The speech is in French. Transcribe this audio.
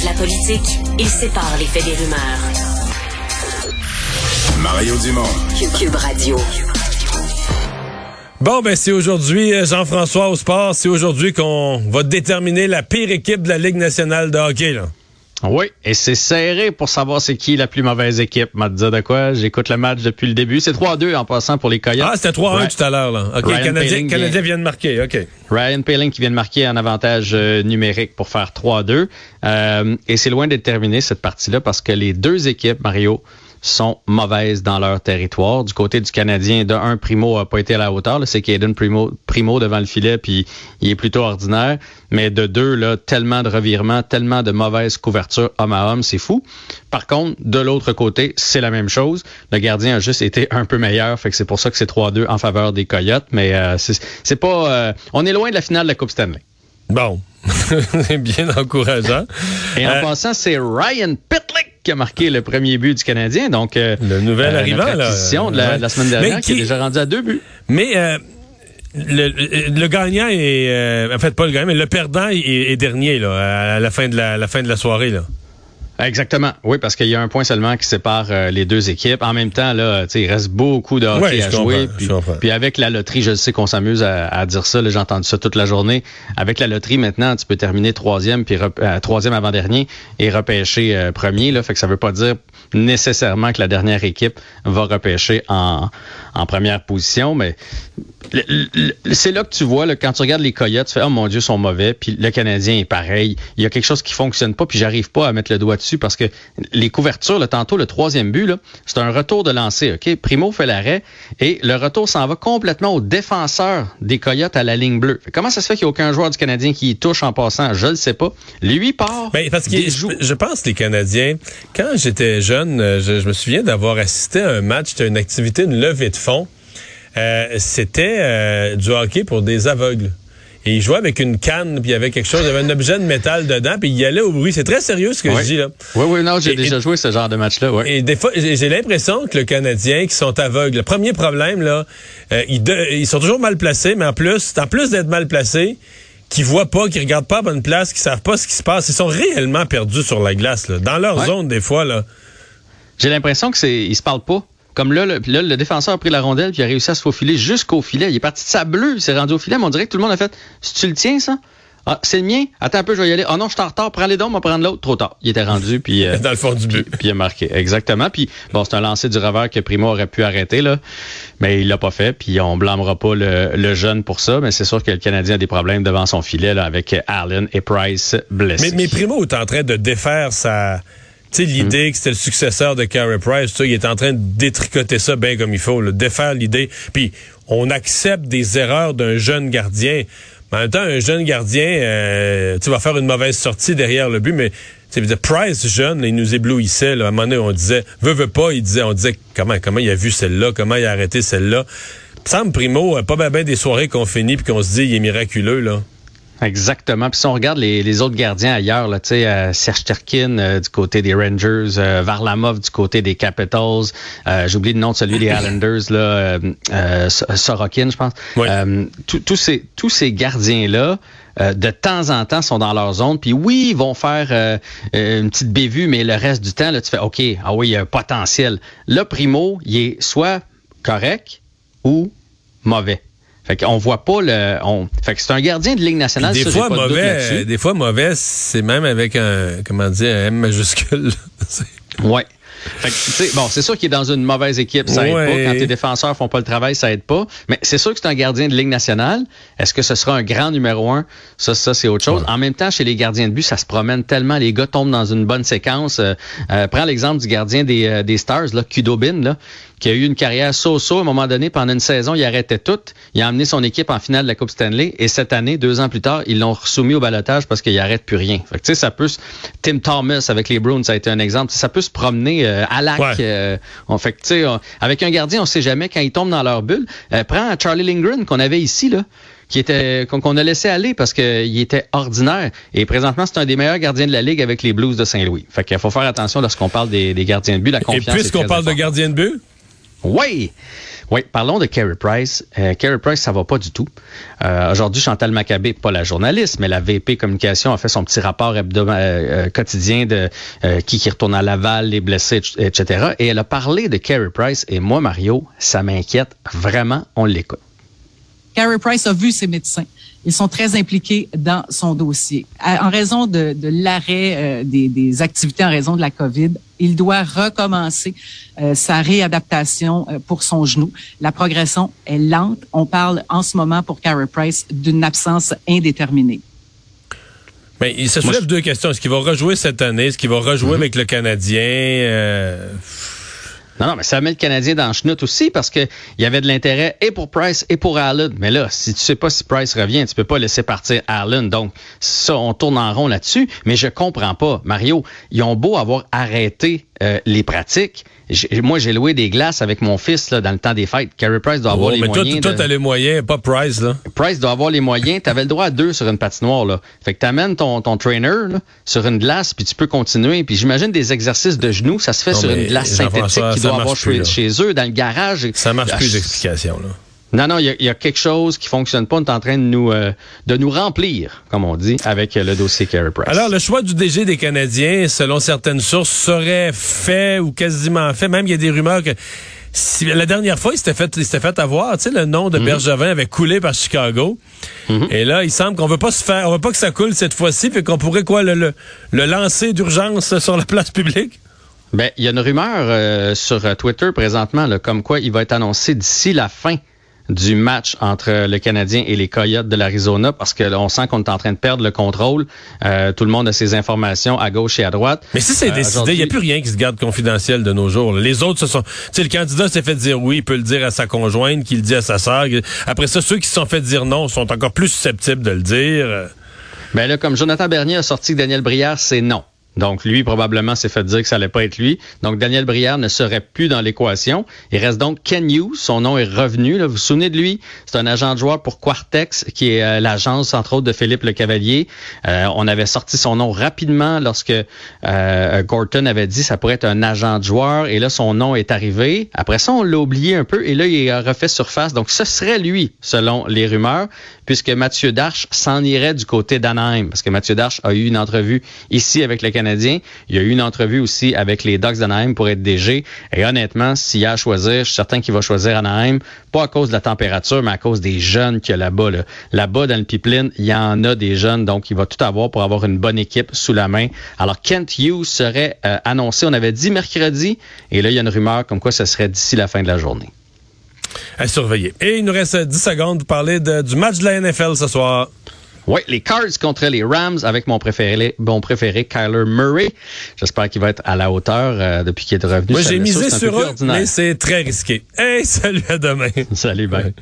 analyse la politique, il sépare les faits des rumeurs. Mario Dumont. Cube Radio. Bon, ben c'est aujourd'hui, euh, Jean-François au sport, c'est aujourd'hui qu'on va déterminer la pire équipe de la Ligue nationale de hockey. Là. Oui, et c'est serré pour savoir c'est qui la plus mauvaise équipe. M'a dit de quoi? J'écoute le match depuis le début. C'est 3-2 en passant pour les Coyotes. Ah, c'était 3-1 Ouais. tout à l'heure. là. OK, Ryan Canadien, Poehling Canadien vient- vient de marquer. OK. Ryan Paling qui vient de marquer un avantage euh, numérique pour faire 3-2. Euh, et c'est loin d'être terminé cette partie-là parce que les deux équipes, Mario, sont mauvaises dans leur territoire. Du côté du Canadien, de un, Primo a pas été à la hauteur. C'est Caden Primo, Primo devant le filet, puis il est plutôt ordinaire. Mais de deux, là, tellement de revirements, tellement de mauvaises couvertures homme à homme, c'est fou. Par contre, de l'autre côté, c'est la même chose. Le gardien a juste été un peu meilleur, fait que c'est pour ça que c'est 3-2 en faveur des Coyotes. Mais euh, c'est c'est pas... euh, on est loin de la finale de la Coupe Stanley. Bon, c'est bien encourageant. Et en Euh, passant, c'est Ryan Pitlick qui a marqué le premier but du Canadien. Donc, euh, Le nouvel euh, arrivant, là. de la, Ouais. de la semaine dernière, qui... est déjà rendu à deux buts. Mais euh, le, le- le gagnant est... euh, en fait, pas le gagnant, mais le perdant est, est dernier là, à la fin de la, la fin de la soirée. Là. Exactement. Oui, parce qu'il y a un point seulement qui sépare euh, les deux équipes. En même temps, là, tu sais, il reste beaucoup de hockey Ouais, à jouer. Puis, avec la loterie, je sais qu'on s'amuse à, à dire ça. là, J'ai entendu ça toute la journée. Avec la loterie, maintenant, tu peux terminer troisième, puis rep- euh, troisième avant-dernier et repêcher euh, premier. Là, fait que ça veut pas dire nécessairement que la dernière équipe va repêcher en, en première position, mais c'est là que tu vois, là, quand tu regardes les Coyotes, tu fais, oh mon Dieu, ils sont mauvais, puis le Canadien est pareil. Il y a quelque chose qui fonctionne pas, puis j'arrive pas à mettre le doigt dessus parce que les couvertures, là, tantôt, le troisième but, c'est un retour de lancer, OK? Primo fait l'arrêt et le retour s'en va complètement au défenseur des Coyotes à la ligne bleue. Comment ça se fait qu'il n'y a aucun joueur du Canadien qui y touche en passant? Je le sais pas. Lui part. Ben, parce que je, je pense que les Canadiens, quand j'étais jeune, euh, je, je me souviens d'avoir assisté à un match, c'était une activité, une levée de fonds. Euh, c'était euh, du hockey pour des aveugles. Et ils jouaient avec une canne, puis il y avait quelque chose, il y avait un objet de métal dedans, puis il y allait au bruit. C'est très sérieux ce que je dis là. Oui, oui, non, j'ai Et- déjà joué ce genre de match-là, ouais. Et des fois, j'ai l'impression que le Canadien, qui sont aveugles, le premier problème, là, euh, ils, de- ils sont toujours mal placés, mais en plus, en plus d'être mal placés, qui voient pas, qui regardent pas à bonne place, qui savent pas ce qui se passe, ils sont réellement perdus sur la glace, là, dans leur zone des fois, là. J'ai l'impression que c'est ils se parlent pas. Comme là, le, puis là, le défenseur a pris la rondelle puis il a réussi à se faufiler jusqu'au filet. Il est parti de sa bleue, il s'est rendu au filet, mais on dirait que tout le monde a fait Si tu le tiens, ça? Ah, c'est le mien? Attends un peu, je vais y aller. Ah non, je suis en retard, prends les dons, on va prendre l'autre. Trop tard. Il était rendu, puis. euh, Dans le fond du puis, but. puis il a marqué. Exactement. Puis, bon, c'est un lancer du revers que Primo aurait pu arrêter, là. Mais il l'a pas fait. Puis, on blâmera pas le, le jeune pour ça. Mais c'est sûr que le Canadien a des problèmes devant son filet, là, avec Allen et Price blessés. Mais, mais Primo est en train de défaire sa. Tu sais, l'idée que c'était le successeur de Carey Price, ça, il est en train de détricoter ça bien comme il faut, là, défaire l'idée. Puis, on accepte des erreurs d'un jeune gardien. Mais en même temps, un jeune gardien, euh, tu vas faire une mauvaise sortie derrière le but, mais dire, Price, jeune, là, il nous éblouissait. Là. À un moment donné, on disait, veut, veut pas, il disait, on disait comment, comment il a vu celle-là, comment il a arrêté celle-là. Semble, Primo, euh, pas bien ben des soirées qu'on finit puis qu'on se dit, il est miraculeux, là. Exactement. Puis si on regarde les, les autres gardiens ailleurs, là, tu sais, euh, Serge Terkin euh, du côté des Rangers, euh, Varlamov du côté des Capitals, euh, j'oublie le nom de celui des Islanders, là, Sorokin, je pense. Oui. Euh, tous- ces tous ces gardiens-là, euh, de temps en temps, sont dans leur zone. Puis oui, ils vont faire euh, une petite bévue, mais le reste du temps, là, tu fais OK, ah oui, il y a un potentiel. Là, Primo, il est soit correct ou mauvais. Fait qu'on voit pas le. On, fait que c'est un gardien de Ligue nationale. Des ça, fois, pas mauvais, des fois, mauvais, c'est même avec un, comment dire, un M majuscule. Ouais. Fait que, tu sais, bon, c'est sûr qu'il est dans une mauvaise équipe, ça aide pas. Quand tes défenseurs font pas le travail, ça aide pas. Mais c'est sûr que c'est un gardien de Ligue nationale. Est-ce que ce sera un grand numéro un? Ça, ça c'est autre chose. En même temps, chez les gardiens de but, ça se promène tellement. Les gars tombent dans une bonne séquence. Euh, euh, prends l'exemple du gardien des, euh, des Stars, là, Kudobin, là, qui a eu une carrière so-so à un moment donné. Pendant une saison, il arrêtait tout. Il a amené son équipe en finale de la Coupe Stanley. Et cette année, deux ans plus tard, ils l'ont soumis au balotage parce qu'il arrête plus rien. Fait que, tu sais, ça peut se- Tim Thomas avec les Bruins, ça a été un exemple. Ça peut se promener euh, à lac. Ouais. euh, on fait que, tu sais, on- avec un gardien, on sait jamais quand il tombe dans leur bulle. Euh, prends Charlie Lindgren qu'on avait ici, là qui était qu'on a laissé aller parce qu'il était ordinaire. Et présentement, c'est un des meilleurs gardiens de la Ligue avec les Blues de Saint-Louis. Fait qu'il faut faire attention lorsqu'on parle des, des gardiens de but. La Et confiance est puisqu'on parle de importante. gardien de but, Oui! Oui, parlons de Carey Price. Euh, Carey Price, ça va pas du tout. Euh, Aujourd'hui, Chantal Maccabé, pas la journaliste, mais la VP Communication a fait son petit rapport hebdomadaire euh, quotidien de euh, qui qui retourne à Laval, les blessés, etc. Et elle a parlé de Carey Price. Et moi, Mario, ça m'inquiète vraiment. On l'écoute. Carey Price a vu ses médecins. Ils sont très impliqués dans son dossier. En raison de, l'arrêt euh, des, activités en raison de la COVID, il doit recommencer euh, sa réadaptation euh, pour son genou. La progression est lente. On parle en ce moment pour Carey Price d'une absence indéterminée. Mais il se soulève deux questions. Est-ce qu'il va rejouer cette année? Est-ce qu'il va rejouer mm -hmm. avec le Canadien? Euh... Non, non, mais ça met le Canadien dans le chenoute aussi parce que il y avait de l'intérêt et pour Price et pour Allen. Mais là, si tu sais pas si Price revient, tu peux pas laisser partir Allen. Donc, ça, on tourne en rond là-dessus. Mais je comprends pas. Mario, ils ont beau avoir arrêté euh, les pratiques. Moi, j'ai loué des glaces avec mon fils là, dans le temps des fêtes. Carey Price doit avoir oh, les mais moyens. Toi, toi, t'as les moyens, pas Price, là. Price doit avoir les moyens. T'avais le droit à deux sur une patinoire, là. Fait que t'amènes ton, ton trainer là, sur une glace, puis tu peux continuer. Puis j'imagine des exercices de genoux, ça se fait non, sur une glace synthétique qui doit avoir plus, chez, chez, eux, dans le garage. Ça marche plus d'explication, là. Non, non, il y, y, a quelque chose qui fonctionne pas. On est en train de nous euh, de nous remplir, comme on dit, avec le dossier Carey Price. Alors, le choix du DG des Canadiens, selon certaines sources, serait fait ou quasiment fait. Même il y a des rumeurs que si, la dernière fois, il s'était fait, il s'était fait avoir, tu sais, le nom de mm -hmm. Bergevin avait coulé par Chicago. Mm -hmm. Et là, il semble qu'on veut pas se faire, on veut pas que ça coule cette fois-ci, puis qu'on pourrait quoi le, le, le lancer d'urgence sur la place publique? Ben, il y a une rumeur euh, sur Twitter présentement, là, comme quoi il va être annoncé d'ici la fin du match entre le Canadien et les Coyotes de l'Arizona parce que on sent qu'on est en train de perdre le contrôle. Euh, tout le monde a ses informations à gauche et à droite. Mais si c'est euh, décidé, il n'y a plus rien qui se garde confidentiel de nos jours. Les autres, ce sont... Tu sais, le candidat s'est fait dire oui, il peut le dire à sa conjointe, qu'il le dit à sa sœur. Après ça, ceux qui se sont fait dire non sont encore plus susceptibles de le dire. Ben là, comme Jonathan Bernier a sorti que Daniel Brière, c'est non. Donc, lui, probablement, s'est fait dire que ça allait pas être lui. Donc, Daniel Brière ne serait plus dans l'équation. Il reste donc Ken Hughes. Son nom est revenu. Là. Vous vous souvenez de lui? C'est un agent de joueur pour Quartex, qui est euh, l'agence, entre autres, de Philippe Le Cavalier. Euh, on avait sorti son nom rapidement lorsque euh, Gorton avait dit que ça pourrait être un agent de joueur. Et là, son nom est arrivé. Après ça, on l'a oublié un peu. Et là, il a refait surface. Donc, ce serait lui, selon les rumeurs, puisque Mathieu Darche s'en irait du côté d'Anaheim. Parce que Mathieu Darche a eu une entrevue ici avec le Canadien. Il y a eu une entrevue aussi avec les Ducks d'Anaheim pour être DG. Et honnêtement, s'il y a à choisir, je suis certain qu'il va choisir Anaheim, pas à cause de la température, mais à cause des jeunes qu'il y a là-bas. Là. Là-bas, dans le pipeline, il y en a des jeunes, donc il va tout avoir pour avoir une bonne équipe sous la main. Alors, Kent Hughes serait euh, annoncé, on avait dit mercredi, et là, il y a une rumeur comme quoi ce serait d'ici la fin de la journée. À surveiller. Et il nous reste 10 secondes pour parler de, du match de la NFL ce soir. Oui, les Cards contre les Rams avec mon préféré, mon préféré Kyler Murray. J'espère qu'il va être à la hauteur euh, depuis qu'il est revenu. Moi, j'ai misé sur eux, mais c'est très risqué. Hey, salut à demain. salut, bye.